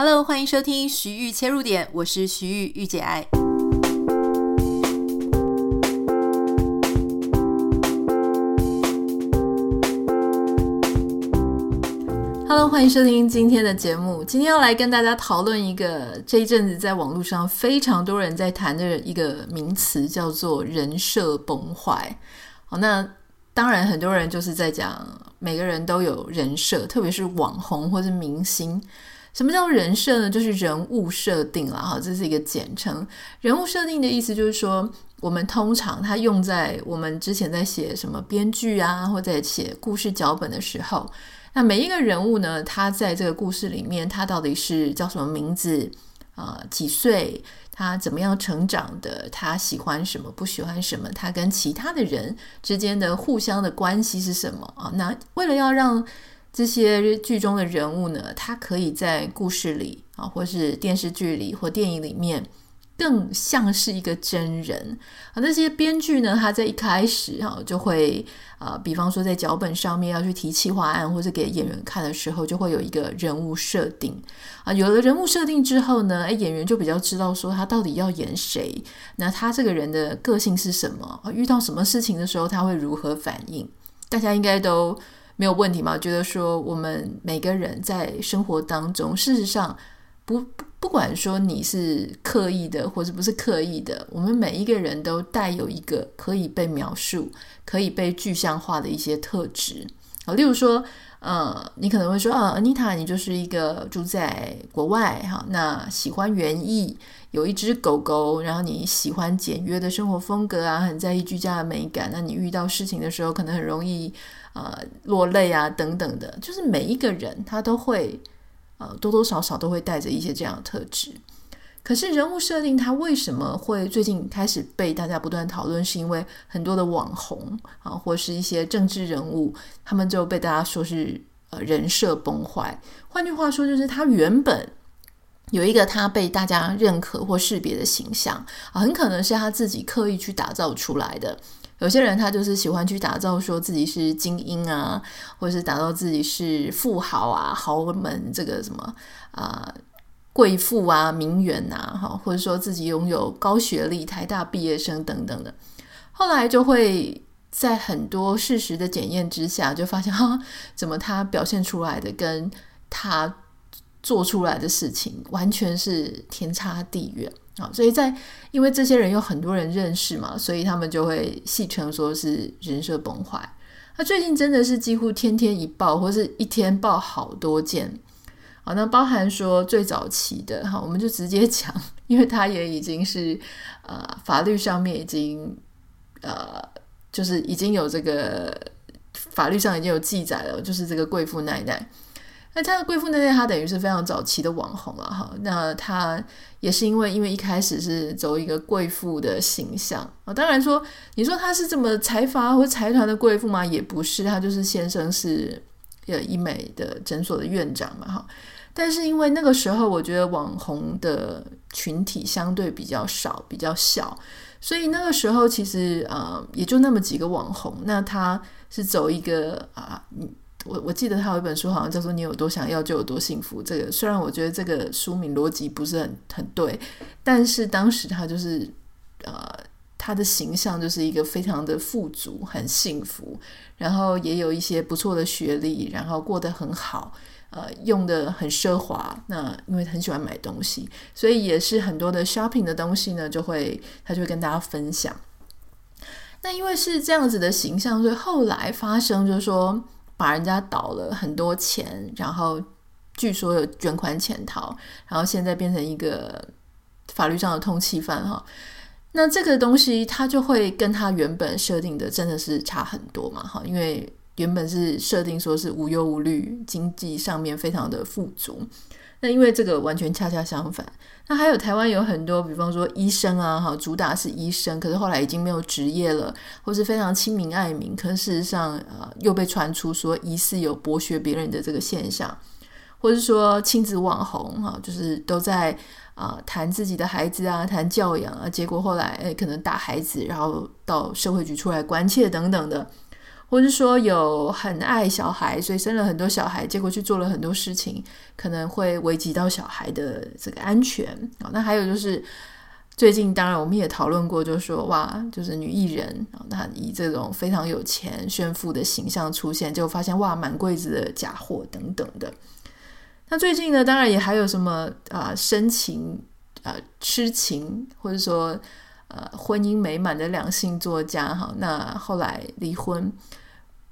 Hello，欢迎收听徐玉切入点，我是徐玉玉姐爱。Hello，欢迎收听今天的节目。今天要来跟大家讨论一个这一阵子在网络上非常多人在谈的一个名词，叫做人设崩坏。好，那当然很多人就是在讲，每个人都有人设，特别是网红或者明星。什么叫人设呢？就是人物设定了，哈，这是一个简称。人物设定的意思就是说，我们通常它用在我们之前在写什么编剧啊，或在写故事脚本的时候，那每一个人物呢，他在这个故事里面，他到底是叫什么名字啊、呃？几岁？他怎么样成长的？他喜欢什么？不喜欢什么？他跟其他的人之间的互相的关系是什么啊？那为了要让这些剧中的人物呢，他可以在故事里啊，或是电视剧里或电影里面，更像是一个真人啊。那些编剧呢，他在一开始哈就会啊，比方说在脚本上面要去提企划案，或者给演员看的时候，就会有一个人物设定啊。有了人物设定之后呢，哎，演员就比较知道说他到底要演谁，那他这个人的个性是什么？遇到什么事情的时候他会如何反应？大家应该都。没有问题吗？觉得说我们每个人在生活当中，事实上不不管说你是刻意的或者不是刻意的，我们每一个人都带有一个可以被描述、可以被具象化的一些特质。好，例如说，呃，你可能会说，啊，Anita，你就是一个住在国外，哈，那喜欢园艺，有一只狗狗，然后你喜欢简约的生活风格啊，很在意居家的美感。那你遇到事情的时候，可能很容易。呃，落泪啊，等等的，就是每一个人他都会，呃，多多少少都会带着一些这样的特质。可是人物设定他为什么会最近开始被大家不断讨论？是因为很多的网红啊，或是一些政治人物，他们就被大家说是呃人设崩坏。换句话说，就是他原本有一个他被大家认可或识别的形象啊，很可能是他自己刻意去打造出来的。有些人他就是喜欢去打造说自己是精英啊，或者是打造自己是富豪啊、豪门这个什么啊、贵妇啊、名媛啊，哈，或者说自己拥有高学历、台大毕业生等等的，后来就会在很多事实的检验之下，就发现哈，怎么他表现出来的跟他做出来的事情完全是天差地远。啊，所以在因为这些人有很多人认识嘛，所以他们就会戏称说是人设崩坏。他最近真的是几乎天天一爆，或是一天爆好多件。好，那包含说最早期的哈，我们就直接 讲，因为他也已经是呃法律上面已经呃就是已经有这个法律上已经有记载了，就是这个贵妇奶奶。那他的贵妇奈奈，她等于是非常早期的网红了哈。那她也是因为因为一开始是走一个贵妇的形象啊。当然说，你说她是这么财阀或财团的贵妇吗？也不是，她就是先生是呃医美的诊所的院长嘛哈。但是因为那个时候，我觉得网红的群体相对比较少，比较小，所以那个时候其实呃也就那么几个网红。那他是走一个啊我我记得他有一本书，好像叫做“你有多想要就有多幸福”。这个虽然我觉得这个书名逻辑不是很很对，但是当时他就是呃，他的形象就是一个非常的富足、很幸福，然后也有一些不错的学历，然后过得很好，呃，用得很奢华。那因为很喜欢买东西，所以也是很多的 shopping 的东西呢，就会他就会跟大家分享。那因为是这样子的形象，所以后来发生就是说。把人家倒了很多钱，然后据说有卷款潜逃，然后现在变成一个法律上的通缉犯哈。那这个东西它就会跟他原本设定的真的是差很多嘛哈，因为原本是设定说是无忧无虑，经济上面非常的富足。那因为这个完全恰恰相反，那还有台湾有很多，比方说医生啊，哈，主打是医生，可是后来已经没有职业了，或是非常亲民爱民，可是事实上，呃，又被传出说疑似有剥削别人的这个现象，或是说亲子网红，哈，就是都在啊、谈自己的孩子啊，谈教养啊，结果后来诶可能打孩子，然后到社会局出来关切等等的。或是说有很爱小孩，所以生了很多小孩，结果去做了很多事情，可能会危及到小孩的这个安全啊。那还有就是最近，当然我们也讨论过，就是说哇，就是女艺人啊，那以这种非常有钱炫富的形象出现，就发现哇，满柜子的假货等等的。那最近呢，当然也还有什么啊，深情啊，痴情，或者说呃，婚姻美满的两性作家哈，那后来离婚。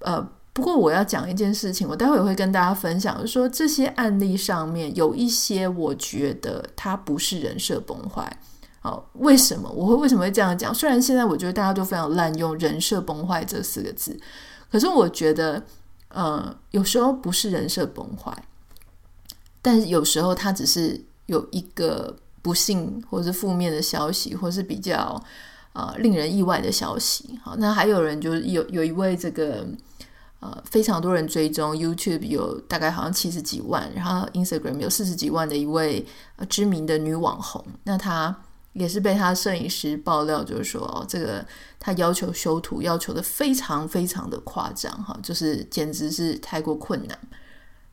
呃，不过我要讲一件事情，我待会儿会跟大家分享，就说这些案例上面有一些，我觉得它不是人设崩坏。好，为什么我会为什么会这样讲？虽然现在我觉得大家都非常滥用“人设崩坏”这四个字，可是我觉得，呃，有时候不是人设崩坏，但有时候它只是有一个不幸或是负面的消息，或是比较。呃，令人意外的消息。好，那还有人就是有有一位这个呃非常多人追踪，YouTube 有大概好像七十几万，然后 Instagram 有四十几万的一位呃知名的女网红。那她也是被她摄影师爆料，就是说哦，这个她要求修图要求的非常非常的夸张哈，就是简直是太过困难。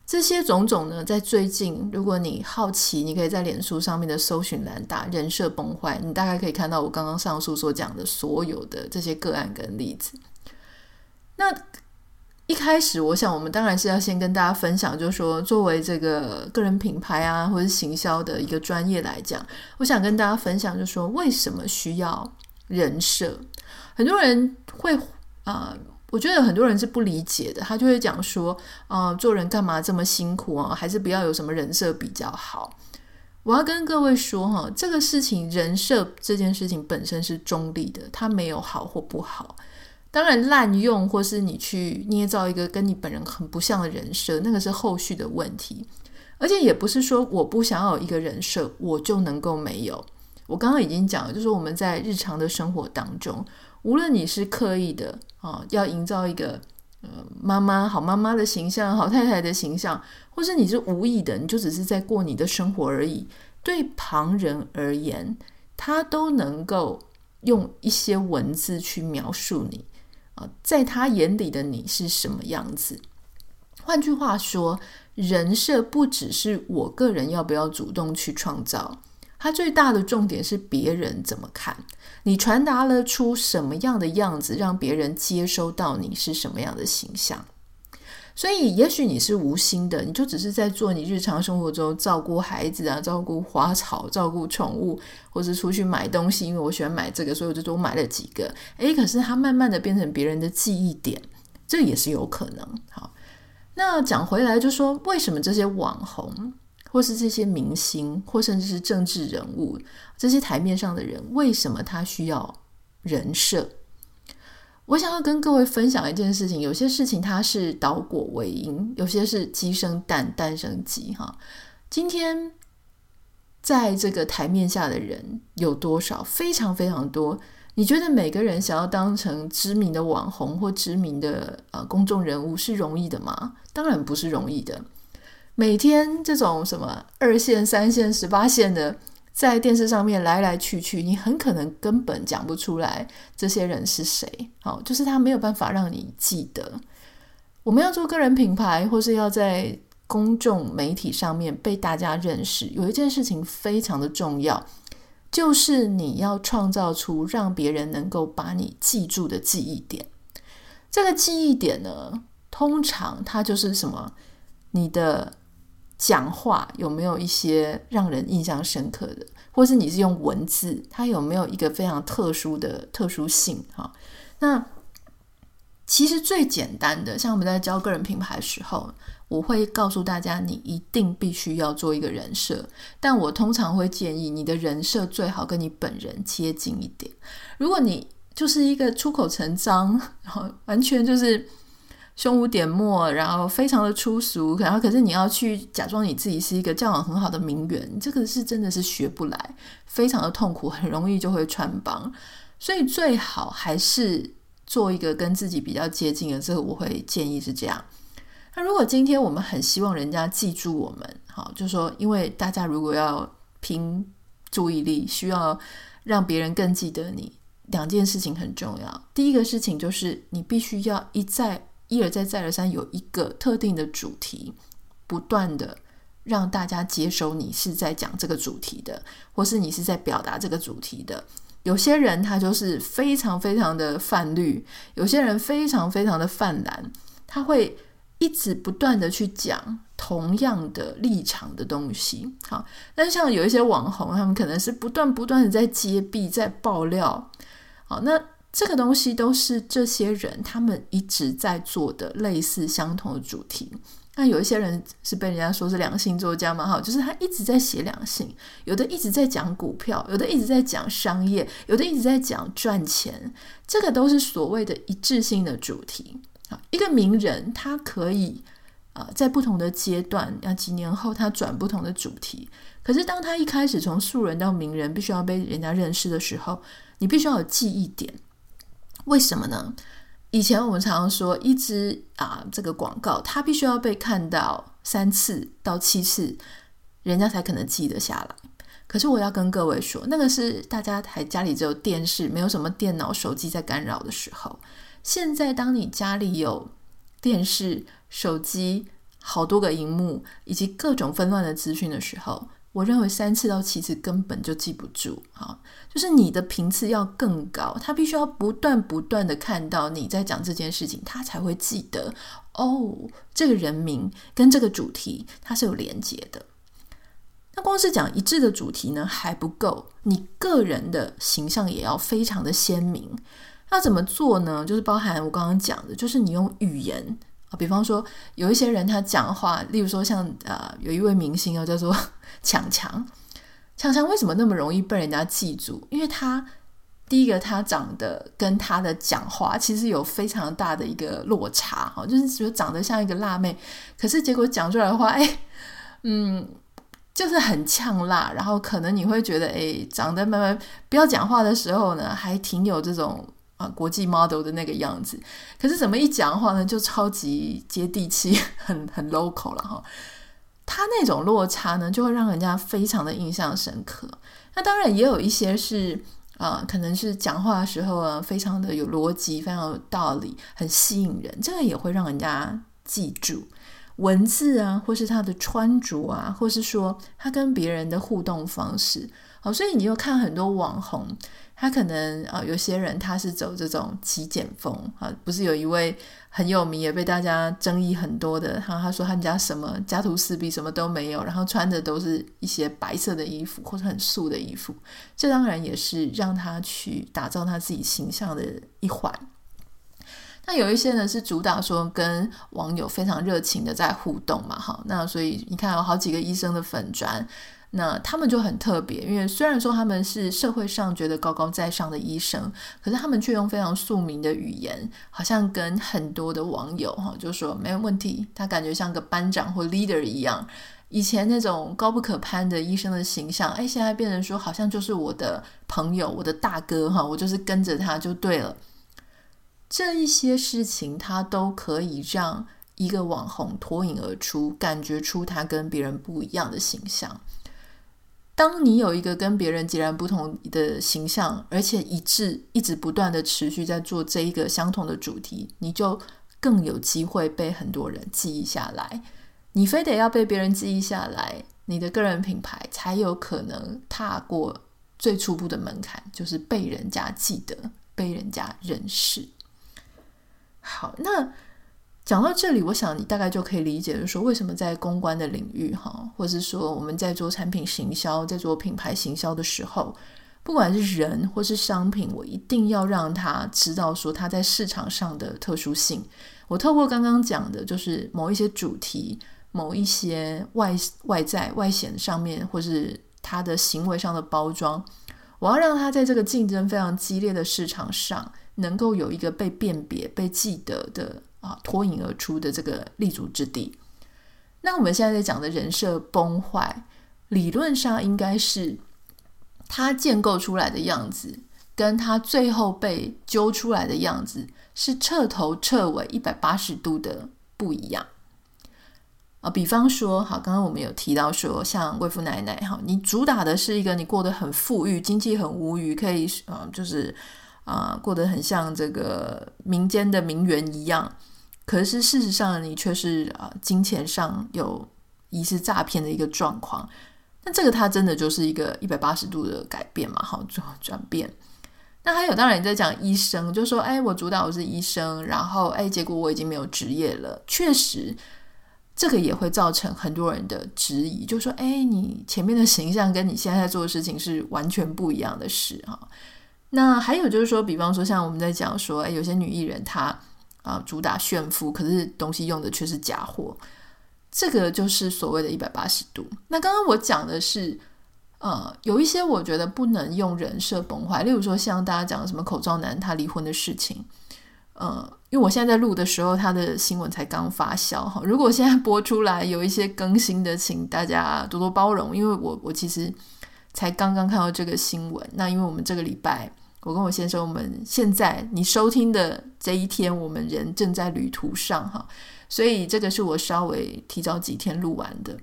这些种种呢，在最近，如果你好奇，你可以在脸书上面的搜寻栏打“人设崩坏”，你大概可以看到我刚刚上述所讲的所有的这些个案跟例子。那一开始，我想我们当然是要先跟大家分享，就是说，作为这个个人品牌啊，或者行销的一个专业来讲，我想跟大家分享，就是说，为什么需要人设？很多人会啊。我觉得很多人是不理解的，他就会讲说，啊、做人干嘛这么辛苦啊？还是不要有什么人设比较好。我要跟各位说哈，这个事情人设这件事情本身是中立的，它没有好或不好。当然滥用或是你去捏造一个跟你本人很不像的人设，那个是后续的问题。而且也不是说我不想要有一个人设，我就能够没有。我刚刚已经讲了，就是我们在日常的生活当中。无论你是刻意的啊，要营造一个呃妈妈好妈妈的形象、好太太的形象，或是你是无意的，你就只是在过你的生活而已。对旁人而言，他都能够用一些文字去描述你啊，在他眼里的你是什么样子。换句话说，人设不只是我个人要不要主动去创造。它最大的重点是别人怎么看你，传达了出什么样的样子，让别人接收到你是什么样的形象。所以，也许你是无心的，你就只是在做你日常生活中照顾孩子啊，照顾花草，照顾宠物，或是出去买东西。因为我喜欢买这个，所以我就多买了几个。诶，可是它慢慢的变成别人的记忆点，这也是有可能。好，那讲回来就说，为什么这些网红？或是这些明星，或甚至是政治人物，这些台面上的人，为什么他需要人设？我想要跟各位分享一件事情，有些事情它是倒果为因，有些是鸡生蛋，蛋生鸡。哈，今天在这个台面下的人有多少？非常非常多。你觉得每个人想要当成知名的网红或知名的呃公众人物是容易的吗？当然不是容易的。每天这种什么二线、三线、十八线的，在电视上面来来去去，你很可能根本讲不出来这些人是谁。好，就是他没有办法让你记得。我们要做个人品牌，或是要在公众媒体上面被大家认识，有一件事情非常的重要，就是你要创造出让别人能够把你记住的记忆点。这个记忆点呢，通常它就是什么？你的。讲话有没有一些让人印象深刻的，或是你是用文字，它有没有一个非常特殊的特殊性？哈，那其实最简单的，像我们在教个人品牌的时候，我会告诉大家，你一定必须要做一个人设，但我通常会建议你的人设最好跟你本人接近一点。如果你就是一个出口成章，然后完全就是。胸无点墨，然后非常的粗俗，然后可是你要去假装你自己是一个教养很好的名媛，这个是真的是学不来，非常的痛苦，很容易就会穿帮。所以最好还是做一个跟自己比较接近的，这个我会建议是这样。那如果今天我们很希望人家记住我们，好，就说，因为大家如果要拼注意力，需要让别人更记得你。两件事情很重要。第一个事情就是你必须要一再一而再再而三有一个特定的主题，不断的让大家接收你是在讲这个主题的，或是你是在表达这个主题的。有些人他就是非常非常的泛绿，有些人非常非常的泛蓝，他会一直不断的去讲同样的立场的东西。好，但像有一些网红，他们可能是不断不断的在揭弊，在爆料。好，那这个东西都是这些人他们一直在做的类似相同的主题。那有一些人是被人家说是两性作家嘛，哈，就是他一直在写两性，有的一直在讲股票，有的一直在讲商业，有的一直在讲赚钱，这个都是所谓的一致性的主题。啊，一个名人他可以啊，在不同的阶段，啊，几年后他转不同的主题，可是当他一开始从素人到名人，必须要被人家认识的时候，你必须要有记忆点，为什么呢？以前我们常常说，一支啊这个广告，它必须要被看到三次到七次，人家才可能记得下来。可是我要跟各位说，那个是大家还家里只有电视，没有什么电脑、手机在干扰的时候。现在，当你家里有电视、手机、好多个荧幕以及各种纷乱的资讯的时候。我认为三次到七次根本就记不住，哈，就是你的频次要更高，他必须要不断不断的看到你在讲这件事情，他才会记得哦，这个人名跟这个主题它是有连接的。那光是讲一致的主题呢还不够，你个人的形象也要非常的鲜明。那怎么做呢？就是包含我刚刚讲的，就是你用语言，比方说有一些人他讲话，例如说像呃有一位明星啊叫做。强强，强强为什么那么容易被人家记住？因为他第一个，他长得跟他的讲话其实有非常大的一个落差，哈，就是觉得长得像一个辣妹，可是结果讲出来的话，哎，嗯，就是很呛辣，然后可能你会觉得，哎，长得慢慢不要讲话的时候呢，还挺有这种啊国际 model 的那个样子，可是怎么一讲话呢，就超级接地气，很很 local 了哈。他那种落差呢，就会让人家非常的印象深刻。那当然也有一些是啊、可能是讲话的时候啊，非常的有逻辑，非常有道理，很吸引人，这个也会让人家记住文字啊，或是他的穿着啊，或是说他跟别人的互动方式。好，所以你又看很多网红。他可能啊，有些人他是走这种极简风啊，不是有一位很有名也被大家争议很多的，哈，他说他们家什么家徒四壁，什么都没有，然后穿的都是一些白色的衣服或者很素的衣服，这当然也是让他去打造他自己形象的一环。那有一些呢是主打说跟网友非常热情的在互动嘛，哈，那所以你看有好几个医生的粉砖。那他们就很特别，因为虽然说他们是社会上觉得高高在上的医生，可是他们却用非常庶民的语言，好像跟很多的网友哈就说没有问题，他感觉像个班长或 leader 一样。以前那种高不可攀的医生的形象，哎，现在变成说好像就是我的朋友，我的大哥哈，我就是跟着他就对了。这一些事情，他都可以让一个网红脱颖而出，感觉出他跟别人不一样的形象。当你有一个跟别人截然不同的形象，而且一致，一直不断的持续在做这一个相同的主题，你就更有机会被很多人记忆下来。你非得要被别人记忆下来，你的个人品牌才有可能踏过最初步的门槛，就是被人家记得、被人家认识。好，那。讲到这里，我想你大概就可以理解，就是说为什么在公关的领域，哈，或者是说我们在做产品行销、在做品牌行销的时候，不管是人或是商品，我一定要让他知道说他在市场上的特殊性。我透过刚刚讲的，就是某一些主题、某一些外外在外显上面，或是他的行为上的包装，我要让他在这个竞争非常激烈的市场上，能够有一个被辨别、被记得的。啊，脱颖而出的这个立足之地。那我们现在在讲的人设崩坏，理论上应该是他建构出来的样子，跟他最后被揪出来的样子是彻头彻尾一百八十度的不一样。啊，比方说，好，刚刚我们有提到说，像贵妇奶奶，哈，你主打的是一个你过得很富裕，经济很无余，可以，嗯，就是。啊、过得很像这个民间的名媛一样。可是事实上，你却是啊、金钱上有疑似诈骗的一个状况。那这个它真的就是一个一百八十度的改变嘛？好，转转变。那还有，当然你在讲医生，就说，哎，我主导我是医生，然后，哎，结果我已经没有职业了。确实，这个也会造成很多人的质疑，就说，哎，你前面的形象跟你现在在做的事情是完全不一样的事哈。那还有就是说，比方说像我们在讲说，哎，有些女艺人她啊主打炫富，可是东西用的却是假货，这个就是所谓的一百八十度。那刚刚我讲的是。呃，有一些我觉得不能用人设崩坏，例如说像大家讲的什么口罩男他离婚的事情，呃，因为我现在在录的时候，他的新闻才刚发酵哈。如果现在播出来有一些更新的，请大家多多包容，因为我我其实才刚刚看到这个新闻。那因为我们这个礼拜，我跟我先生，我们现在你收听的这一天，我们人正在旅途上哈，所以这个是我稍微提早几天录完的。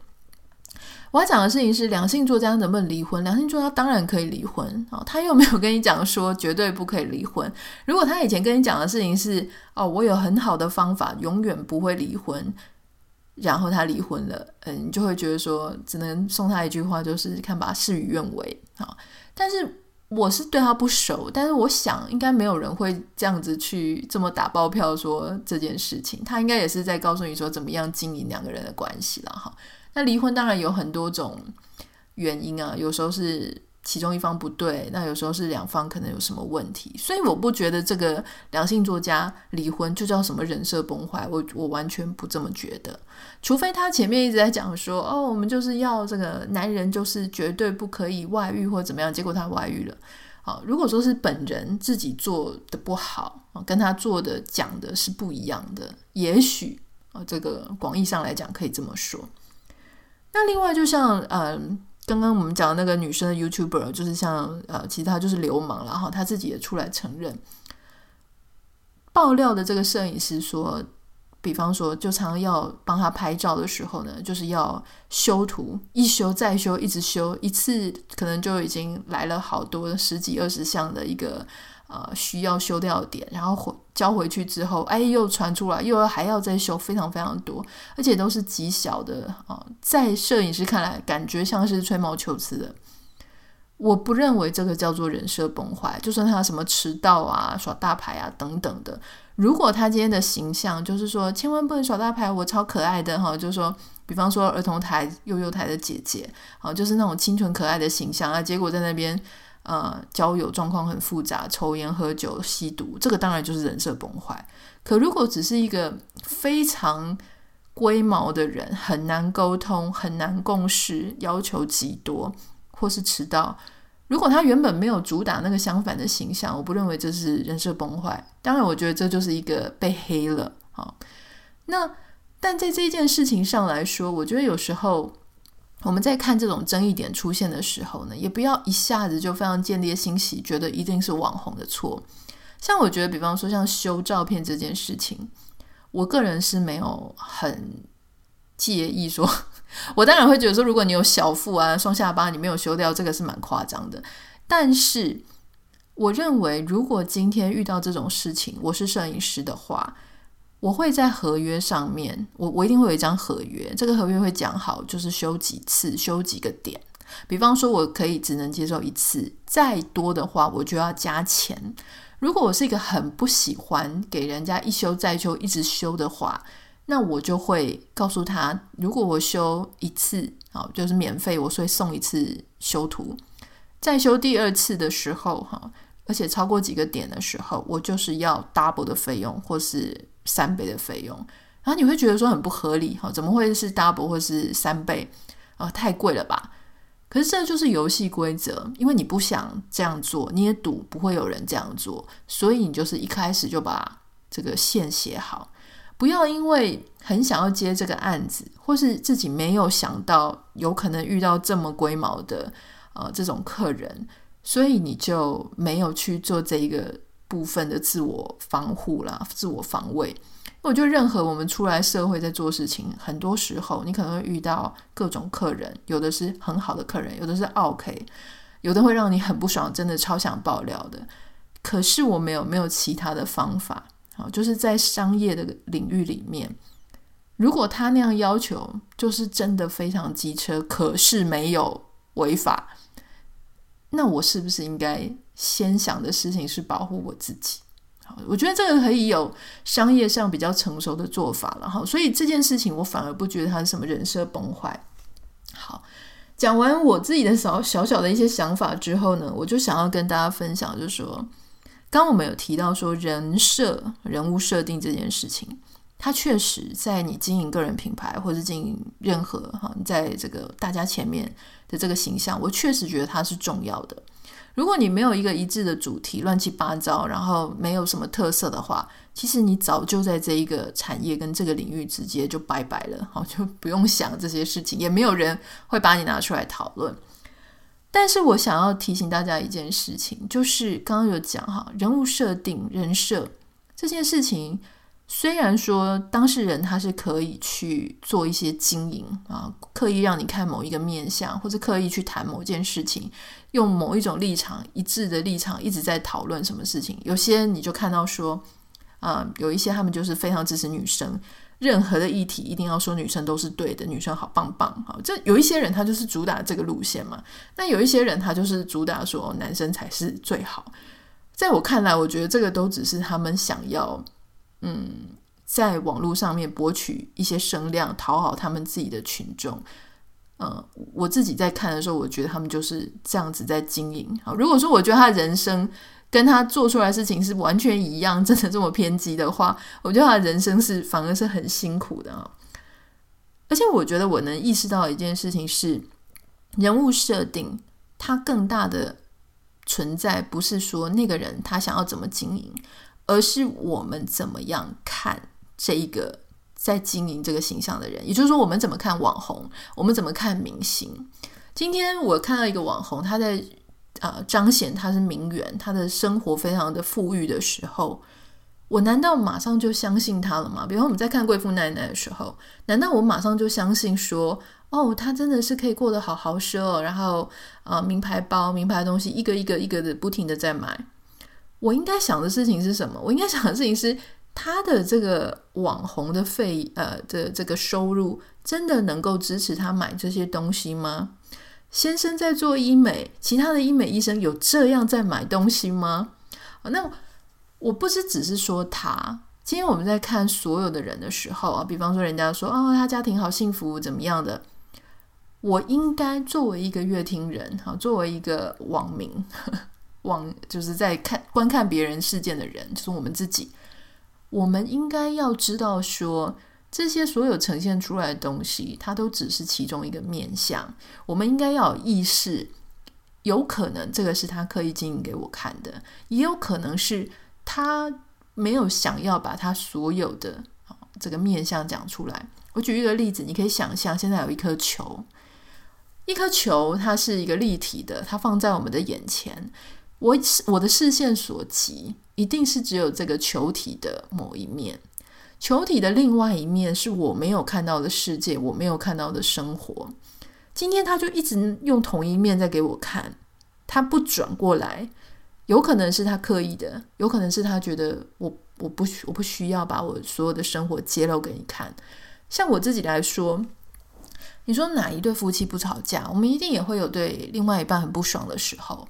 我要讲的事情是，两性作家能不能离婚？两性作家当然可以离婚啊，他又没有跟你讲说绝对不可以离婚。如果他以前跟你讲的事情是哦，我有很好的方法，永远不会离婚，然后他离婚了，嗯，你就会觉得说，只能送他一句话，就是看吧，事与愿违啊。但是我是对他不熟，但是我想应该没有人会这样子去这么打包票说这件事情，他应该也是在告诉你说怎么样经营两个人的关系了哈。那离婚当然有很多种原因啊，有时候是其中一方不对，那有时候是两方可能有什么问题，所以我不觉得这个两性作家离婚就叫什么人设崩坏，我我完全不这么觉得，除非他前面一直在讲说，哦，我们就是要这个男人就是绝对不可以外遇或怎么样，结果他外遇了，好，如果说是本人自己做的不好，跟他做的讲的是不一样的，也许啊，这个广义上来讲可以这么说。那另外，就像嗯、刚刚我们讲的那个女生的 YouTuber，就是像呃，其他就是流氓然后，她自己也出来承认。爆料的这个摄影师说，比方说，就常常要帮他拍照的时候呢，就是要修图，一修再修，一直修，一次可能就已经来了好多十几二十项的一个。呃，需要修掉点，然后回交回去之后，哎，又传出来，又要还要再修，非常非常多，而且都是极小的啊、在摄影师看来，感觉像是吹毛求疵的。我不认为这个叫做人设崩坏，就算他什么迟到啊、耍大牌啊等等的，如果他今天的形象就是说，千万不能耍大牌，我超可爱的哈，就是说，比方说儿童台、幼幼台的姐姐，啊，就是那种清纯可爱的形象啊，结果在那边。呃，交友状况很复杂，抽烟、喝酒、吸毒，这个当然就是人设崩坏。可如果只是一个非常龟毛的人，很难沟通，很难共事，要求极多，或是迟到，如果他原本没有主打那个相反的形象，我不认为这是人设崩坏。当然，我觉得这就是一个被黑了。好，那但在这件事情上来说，我觉得有时候。我们在看这种争议点出现的时候呢，也不要一下子就非常见猎心喜，觉得一定是网红的错。像我觉得，比方说像修照片这件事情，我个人是没有很介意说。我当然会觉得说，如果你有小腹啊、双下巴，你没有修掉，这个是蛮夸张的。但是，我认为如果今天遇到这种事情，我是摄影师的话。我会在合约上面，我我一定会有一张合约，这个合约会讲好，就是修几次，修几个点。比方说，我可以只能接受一次，再多的话我就要加钱。如果我是一个很不喜欢给人家一修再修，一直修的话，那我就会告诉他，如果我修一次，好，就是免费，我会送一次修图。再修第二次的时候，哈，而且超过几个点的时候，我就是要 double 的费用，或是。三倍的费用，然后你会觉得说很不合理哈，怎么会是 double 或是三倍啊？太贵了吧？可是这就是游戏规则，因为你不想这样做，你也赌不会有人这样做，所以你就是一开始就把这个线写好，不要因为很想要接这个案子，或是自己没有想到有可能遇到这么龟毛的呃这种客人，所以你就没有去做这一个。部分的自我防护啦，自我防卫。我觉得任何我们出来社会在做事情，很多时候你可能会遇到各种客人，有的是很好的客人，有的是 OK，有的会让你很不爽，真的超想爆料的。可是我没有没有其他的方法，好，就是在商业的领域里面，如果他那样要求，就是真的非常机车，可是没有违法，那我是不是应该先想的事情是保护我自己？好，我觉得这个可以有商业上比较成熟的做法了哈，所以这件事情我反而不觉得它是什么人设崩坏。好。讲完我自己的小小小的一些想法之后呢，我就想要跟大家分享，就是说，刚我们有提到说人设、人物设定这件事情，它确实在你经营个人品牌或者经营任何哈，你在这个大家前面的这个形象，我确实觉得它是重要的。如果你没有一个一致的主题，乱七八糟，然后没有什么特色的话，其实你早就在这一个产业跟这个领域直接就拜拜了，好，就不用想这些事情，也没有人会把你拿出来讨论。但是我想要提醒大家一件事情，就是刚刚有讲哈，人物设定、人设这件事情。虽然说当事人他是可以去做一些经营啊，刻意让你看某一个面相，或者刻意去谈某件事情，用某一种立场一致的立场一直在讨论什么事情。有些你就看到说，啊，有一些他们就是非常支持女生，任何的议题一定要说女生都是对的，女生好棒棒。好，这有一些人他就是主打这个路线嘛。那有一些人他就是主打说男生才是最好。在我看来，我觉得这个都只是他们想要。嗯，在网络上面博取一些声量，讨好他们自己的群众。呃，我自己在看的时候，我觉得他们就是这样子在经营。好，如果说我觉得他人生跟他做出来事情是完全一样，真的这么偏激的话，我觉得他人生是反而是很辛苦的啊。而且我觉得我能意识到一件事情是，人物设定它更大的存在，不是说那个人他想要怎么经营。而是我们怎么样看这一个在经营这个形象的人，也就是说，我们怎么看网红，我们怎么看明星。今天我看到一个网红，他在、呃、彰显他是名媛，他的生活非常的富裕的时候，我难道马上就相信他了吗？比如我们在看贵妇奶奶的时候，难道我马上就相信说，哦，他真的是可以过得好豪奢，然后啊、名牌包、名牌东西一个一个一个的不停的在买。我应该想的事情是什么？我应该想的事情是，他的这个网红的费呃的这个收入，真的能够支持他买这些东西吗？先生在做医美，其他的医美医生有这样在买东西吗？那我不是只是说他。今天我们在看所有的人的时候啊，比方说人家说哦，他家庭好幸福，怎么样的？我应该作为一个乐听人，好，作为一个网民。往就是在看观看别人事件的人，就是我们自己。我们应该要知道说，这些所有呈现出来的东西，它都只是其中一个面相。我们应该要有意识，有可能这个是他刻意经营给我看的，也有可能是他没有想要把他所有的这个面相讲出来。我举一个例子，你可以想象，现在有一颗球，一颗球，它是一个立体的，它放在我们的眼前。我我的视线所及，一定是只有这个球体的某一面，球体的另外一面是我没有看到的世界，我没有看到的生活。今天他就一直用同一面在给我看，他不转过来，有可能是他刻意的，有可能是他觉得我我不我不需要把我所有的生活揭露给你看。像我自己来说，你说哪一对夫妻不吵架？我们一定也会有对另外一半很不爽的时候。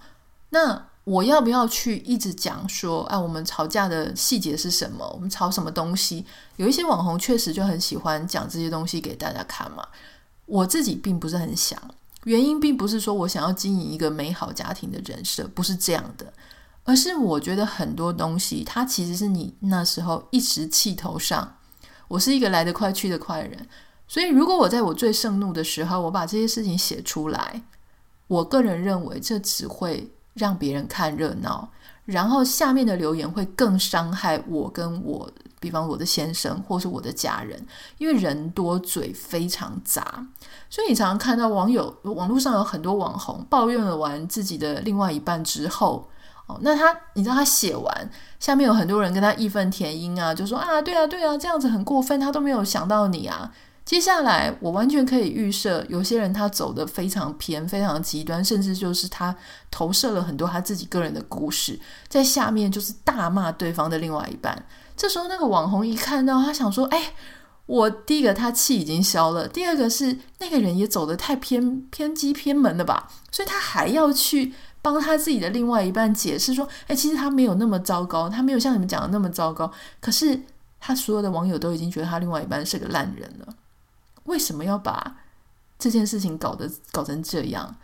那我要不要去一直讲说，哎，我们吵架的细节是什么？我们吵什么东西？有一些网红确实就很喜欢讲这些东西给大家看嘛。我自己并不是很想，原因并不是说我想要经营一个美好家庭的人设，不是这样的，而是我觉得很多东西，它其实是你那时候一时气头上。我是一个来得快去得快的人，所以如果我在我最盛怒的时候，我把这些事情写出来，我个人认为这只会。让别人看热闹，然后下面的留言会更伤害我跟我，比方我的先生或是我的家人，因为人多嘴非常杂，所以你常常看到网友网络上有很多网红抱怨了完自己的另外一半之后，哦，那他你知道他写完下面有很多人跟他义愤填膺啊，就说啊对啊对啊这样子很过分，他都没有想到你啊。接下来，我完全可以预设，有些人他走的非常偏、非常极端，甚至就是他投射了很多他自己个人的故事，在下面就是大骂对方的另外一半。这时候，那个网红一看到，他想说：“哎，我第一个他气已经消了，第二个是那个人也走的太偏偏激偏门了吧？所以他还要去帮他自己的另外一半解释说：哎，其实他没有那么糟糕，他没有像你们讲的那么糟糕。可是他所有的网友都已经觉得他另外一半是个烂人了。”为什么要把这件事情搞得搞成这样？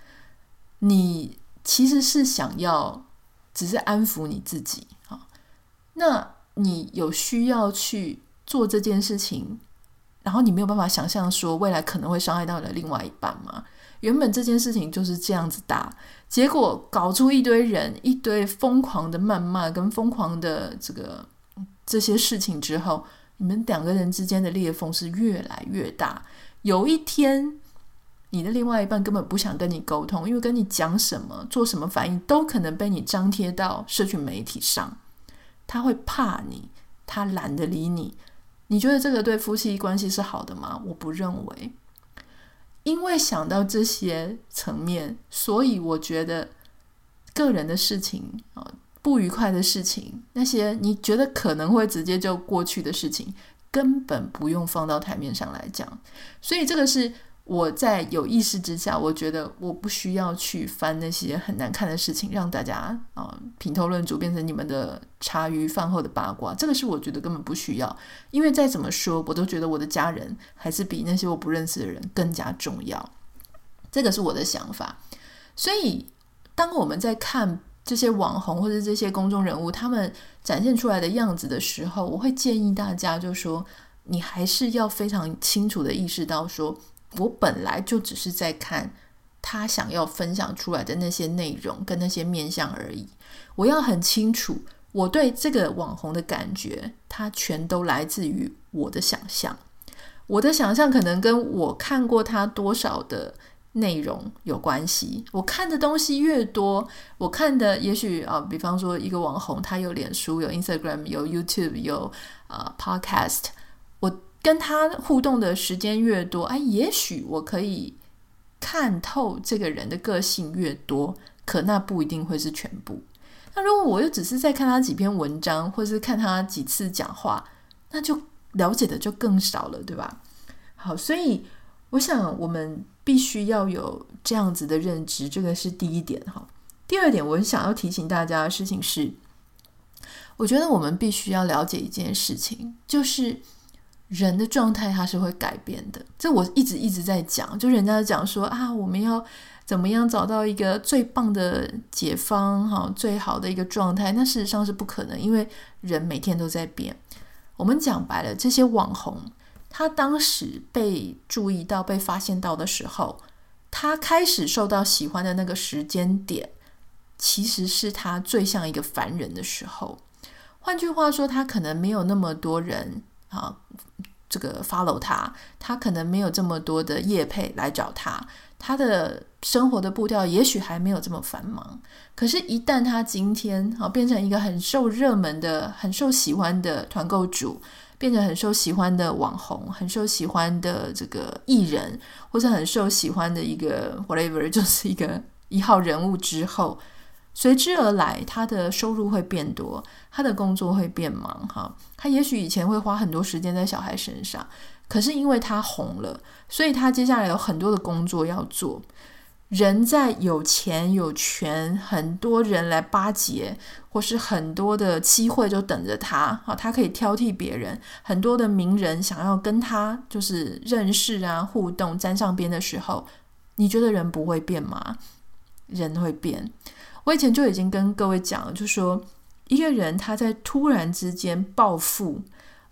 你其实是想要只是安抚你自己啊？那你有需要去做这件事情，然后你没有办法想象说未来可能会伤害到你的另外一半吗？原本这件事情就是这样子大，结果搞出一堆人一堆疯狂的谩骂跟疯狂的这个这些事情之后。你们两个人之间的裂缝是越来越大。有一天，你的另外一半根本不想跟你沟通，因为跟你讲什么、做什么反应，都可能被你张贴到社群媒体上。他会怕你，他懒得理你。你觉得这个对夫妻关系是好的吗？我不认为。因为想到这些层面，所以我觉得个人的事情啊。不愉快的事情，那些你觉得可能会直接就过去的事情，根本不用放到台面上来讲。所以这个是我在有意识之下，我觉得我不需要去翻那些很难看的事情，让大家啊、呃、头论足，变成你们的茶余饭后的八卦。这个是我觉得根本不需要，因为再怎么说，我都觉得我的家人还是比那些我不认识的人更加重要。这个是我的想法。所以当我们在看。这些网红或者这些公众人物，他们展现出来的样子的时候，我会建议大家，就说你还是要非常清楚的意识到说，我本来就只是在看他想要分享出来的那些内容跟那些面相而已。我要很清楚，我对这个网红的感觉，它全都来自于我的想象。我的想象可能跟我看过他多少的。内容有关系，我看的东西越多，我看的也许啊，比方说一个网红，他有脸书、有 Instagram、有 YouTube、有啊 Podcast，我跟他互动的时间越多，哎，也许我可以看透这个人的个性越多，可那不一定会是全部。那如果我又只是在看他几篇文章，或是看他几次讲话，那就了解的就更少了，对吧？好，所以我想我们。必须要有这样子的认知，这个是第一点哈。第二点，我想要提醒大家的事情是，我觉得我们必须要了解一件事情，就是人的状态它是会改变的。这我一直一直在讲，就人家讲说啊，我们要怎么样找到一个最棒的解方哈，最好的一个状态，那事实上是不可能，因为人每天都在变。我们讲白了，这些网红。他当时被注意到、被发现到的时候，他开始受到喜欢的那个时间点，其实是他最像一个凡人的时候。换句话说，他可能没有那么多人啊，这个 follow 他，他可能没有这么多的业配来找他，他的生活的步调也许还没有这么繁忙。可是，一旦他今天啊变成一个很受热门的、很受喜欢的团购主。变成很受喜欢的网红，很受喜欢的这个艺人，或者很受喜欢的一个 whatever，就是一个一号人物之后，随之而来，他的收入会变多，他的工作会变忙，哈，他也许以前会花很多时间在小孩身上，可是因为他红了，所以他接下来有很多的工作要做。人在有钱有权，很多人来巴结，或是很多的机会就等着他啊，他可以挑剔别人。很多的名人想要跟他就是认识啊、互动、沾上边的时候，你觉得人不会变吗？人会变。我以前就已经跟各位讲了，就说一个人他在突然之间暴富，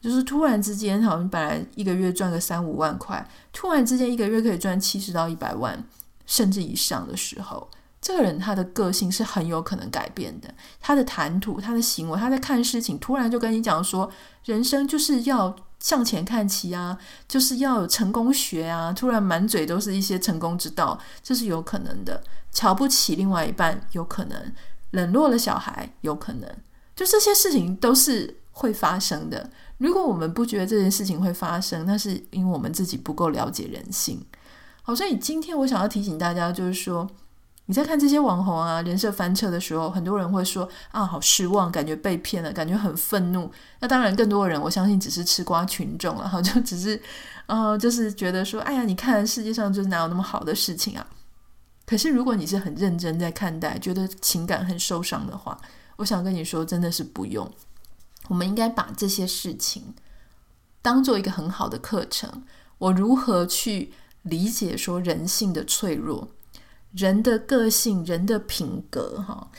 就是突然之间好像本来一个月赚个三五万块，突然之间一个月可以赚七十到一百万。甚至以上的时候，这个人他的个性是很有可能改变的。他的谈吐、他的行为、他在看事情，突然就跟你讲说，人生就是要向前看齐啊，就是要有成功学啊。突然满嘴都是一些成功之道，这是有可能的。瞧不起另外一半，有可能；冷落了小孩，有可能。就这些事情都是会发生的。如果我们不觉得这件事情会发生，那是因为我们自己不够了解人性。好，所以今天我想要提醒大家，就是说你在看这些网红啊人设翻车的时候，很多人会说啊，好失望，感觉被骗了，感觉很愤怒。那当然，更多的人我相信只是吃瓜群众了，哈，就只是呃，就是觉得说，哎呀，你看世界上就是哪有那么好的事情啊？可是如果你是很认真在看待，觉得情感很受伤的话，我想跟你说，真的是不用。我们应该把这些事情当做一个很好的课程。我如何去理解说人性的脆弱，人的个性，人的品格？哈，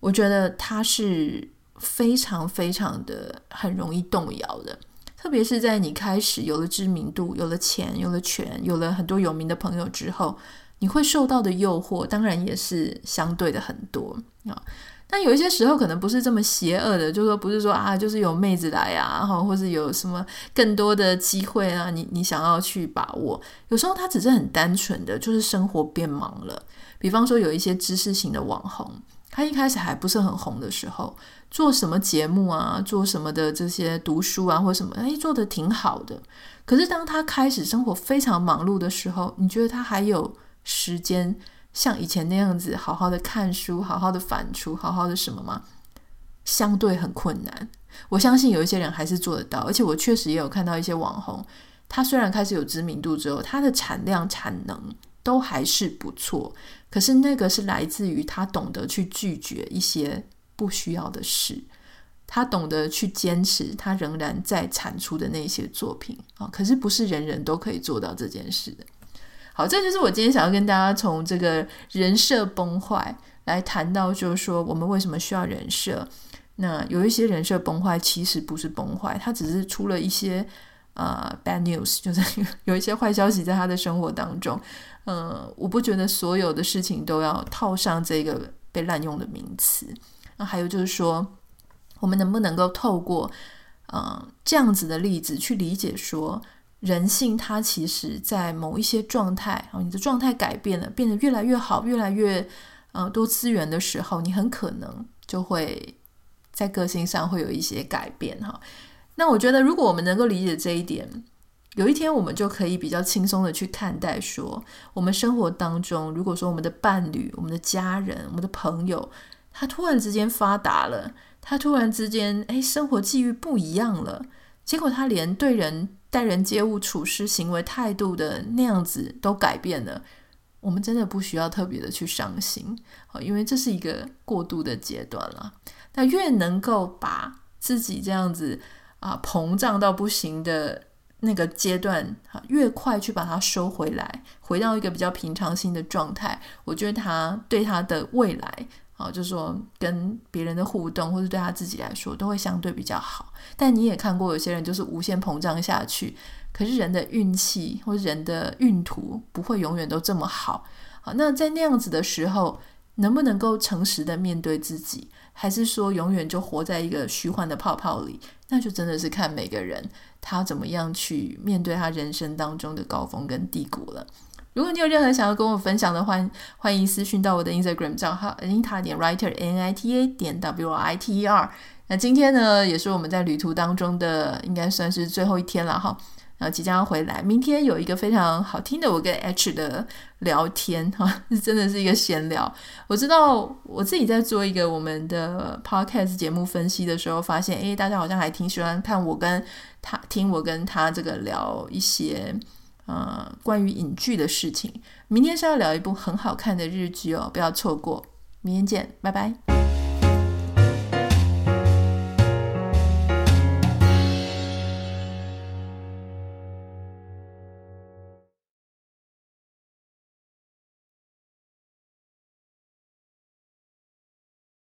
我觉得他是非常非常的很容易动摇的。特别是在你开始有了知名度、有了钱、有了权、有了很多有名的朋友之后，你会受到的诱惑，当然也是相对的很多啊。但有一些时候可能不是这么邪恶的，就是说不是说啊，就是有妹子来啊，然后或是有什么更多的机会啊，你你想要去把握。有时候他只是很单纯的，就是生活变忙了。比方说有一些知识型的网红，他一开始还不是很红的时候，做什么节目啊，做什么的这些读书啊或什么，哎，做得挺好的。可是当他开始生活非常忙碌的时候，你觉得他还有时间？像以前那样子好好的看书，好好的反刍，好好的什么吗？相对很困难。我相信有一些人还是做得到，而且我确实也有看到一些网红，他虽然开始有知名度之后，他的产量产能都还是不错。可是那个是来自于他懂得去拒绝一些不需要的事，他懂得去坚持他仍然在产出的那些作品啊。可是不是人人都可以做到这件事的。好，这就是我今天想要跟大家从这个人设崩坏来谈到，就是说我们为什么需要人设。那有一些人设崩坏，其实不是崩坏，他只是出了一些呃 bad news，就是有一些坏消息在他的生活当中。嗯、我不觉得所有的事情都要套上这个被滥用的名词。那还有就是说，我们能不能够透过呃这样子的例子去理解说，人性，它其实，在某一些状态，你的状态改变了，变得越来越好，越来越呃多资源的时候，你很可能就会在个性上会有一些改变哈。那我觉得，如果我们能够理解这一点，有一天我们就可以比较轻松的去看待说，我们生活当中，如果说我们的伴侣、我们的家人、我们的朋友，他突然之间发达了，他突然之间哎，生活际遇不一样了，结果他连对人。待人接物、处事行为态度的那样子都改变了，我们真的不需要特别的去伤心，因为这是一个过渡的阶段了。那越能够把自己这样子啊膨胀到不行的那个阶段，越快去把它收回来，回到一个比较平常心的状态，我觉得他对他的未来。好，就是说跟别人的互动，或者对他自己来说，都会相对比较好。但你也看过有些人就是无限膨胀下去，可是人的运气或者人的运途不会永远都这么好。好，那在那样子的时候，能不能够诚实的面对自己，还是说永远就活在一个虚幻的泡泡里？那就真的是看每个人他怎么样去面对他人生当中的高峰跟低谷了。如果你有任何想要跟我分享的话，欢迎私讯到我的 Instagram 账号 Anita 点 Writer N I T A 点 W I T E R。那今天呢，也是我们在旅途当中的应该算是最后一天了哈。然后即将要回来，明天有一个非常好听的我跟 H 的聊天哈，真的是一个闲聊。我知道我自己在做一个我们的 Podcast 节目分析的时候，发现诶，大家好像还挺喜欢看我跟他听我跟他这个聊一些。呃，关于影剧的事情，明天是要聊一部很好看的日剧哦，不要错过。明天见，拜拜。